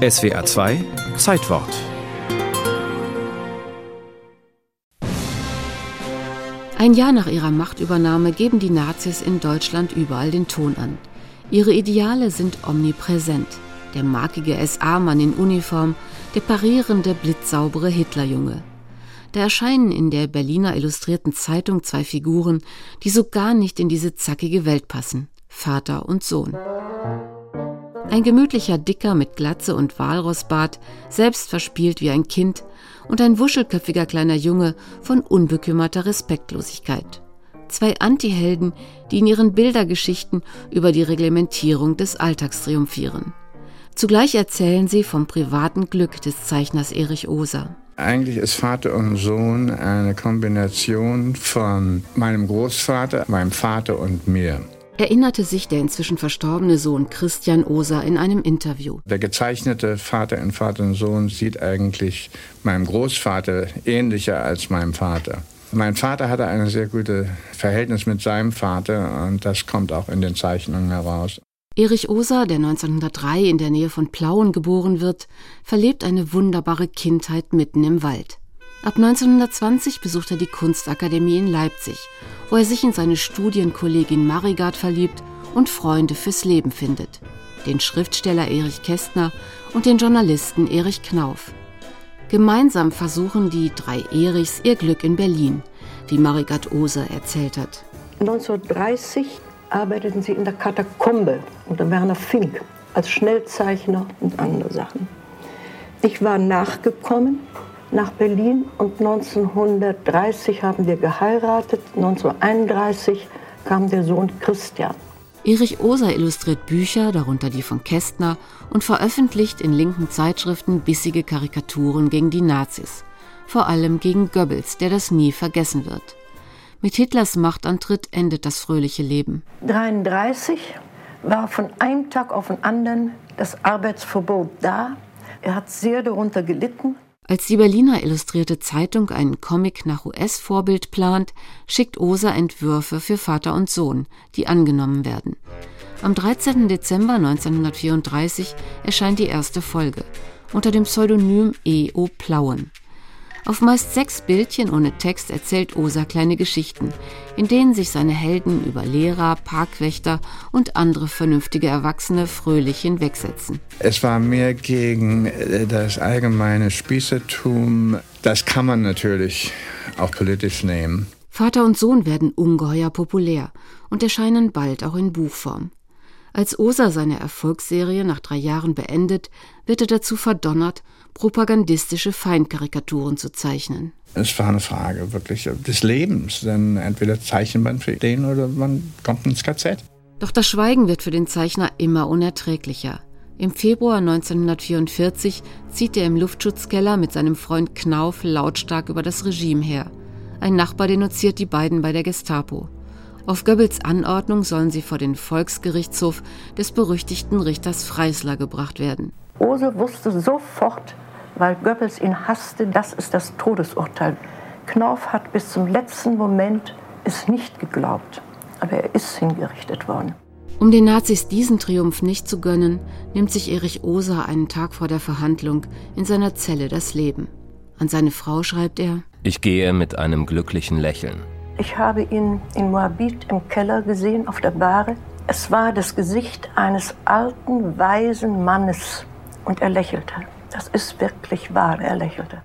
SWA 2 Zeitwort Ein Jahr nach ihrer Machtübernahme geben die Nazis in Deutschland überall den Ton an. Ihre Ideale sind omnipräsent. Der markige SA-Mann in Uniform, der parierende, blitzsaubere Hitlerjunge. Da erscheinen in der Berliner Illustrierten Zeitung zwei Figuren, die so gar nicht in diese zackige Welt passen. Vater und Sohn. Ein gemütlicher Dicker mit Glatze und Walrossbart, selbst verspielt wie ein Kind, und ein wuschelköpfiger kleiner Junge von unbekümmerter Respektlosigkeit. Zwei Antihelden, die in ihren Bildergeschichten über die Reglementierung des Alltags triumphieren. Zugleich erzählen sie vom privaten Glück des Zeichners Erich Oser. Eigentlich ist Vater und Sohn eine Kombination von meinem Großvater, meinem Vater und mir erinnerte sich der inzwischen verstorbene Sohn Christian Oser in einem Interview. Der gezeichnete Vater in Vater und Sohn sieht eigentlich meinem Großvater ähnlicher als meinem Vater. Mein Vater hatte ein sehr gutes Verhältnis mit seinem Vater und das kommt auch in den Zeichnungen heraus. Erich Oser, der 1903 in der Nähe von Plauen geboren wird, verlebt eine wunderbare Kindheit mitten im Wald. Ab 1920 besucht er die Kunstakademie in Leipzig, wo er sich in seine Studienkollegin Marigard verliebt und Freunde fürs Leben findet. Den Schriftsteller Erich Kästner und den Journalisten Erich Knauf. Gemeinsam versuchen die drei Erichs ihr Glück in Berlin, wie Marigard Oser erzählt hat. 1930 arbeiteten sie in der Katakombe unter Werner Fink als Schnellzeichner und andere Sachen. Ich war nachgekommen nach Berlin und 1930 haben wir geheiratet. 1931 kam der Sohn Christian. Erich Oser illustriert Bücher, darunter die von Kästner, und veröffentlicht in linken Zeitschriften bissige Karikaturen gegen die Nazis. Vor allem gegen Goebbels, der das nie vergessen wird. Mit Hitlers Machtantritt endet das fröhliche Leben. 1933 war von einem Tag auf den anderen das Arbeitsverbot da. Er hat sehr darunter gelitten. Als die Berliner Illustrierte Zeitung einen Comic nach US-Vorbild plant, schickt Oser Entwürfe für Vater und Sohn, die angenommen werden. Am 13. Dezember 1934 erscheint die erste Folge unter dem Pseudonym E.O. Plauen. Auf meist sechs Bildchen ohne Text erzählt Osa kleine Geschichten, in denen sich seine Helden über Lehrer, Parkwächter und andere vernünftige Erwachsene fröhlich hinwegsetzen. Es war mehr gegen äh, das allgemeine Spießertum. Das kann man natürlich auch politisch nehmen. Vater und Sohn werden ungeheuer populär und erscheinen bald auch in Buchform. Als Osa seine Erfolgsserie nach drei Jahren beendet, wird er dazu verdonnert, propagandistische Feindkarikaturen zu zeichnen. Es war eine Frage wirklich des Lebens, denn entweder zeichnet man für den oder man kommt ins KZ. Doch das Schweigen wird für den Zeichner immer unerträglicher. Im Februar 1944 zieht er im Luftschutzkeller mit seinem Freund Knauf lautstark über das Regime her. Ein Nachbar denunziert die beiden bei der Gestapo. Auf Goebbels Anordnung sollen sie vor den Volksgerichtshof des berüchtigten Richters Freisler gebracht werden. Ose wusste sofort, weil Goebbels ihn hasste, das ist das Todesurteil. Knauf hat bis zum letzten Moment es nicht geglaubt, aber er ist hingerichtet worden. Um den Nazis diesen Triumph nicht zu gönnen, nimmt sich Erich Oser einen Tag vor der Verhandlung in seiner Zelle das Leben. An seine Frau schreibt er: Ich gehe mit einem glücklichen Lächeln. Ich habe ihn in Moabit im Keller gesehen, auf der Bahre. Es war das Gesicht eines alten, weisen Mannes und er lächelte. Das ist wirklich wahr, er lächelte.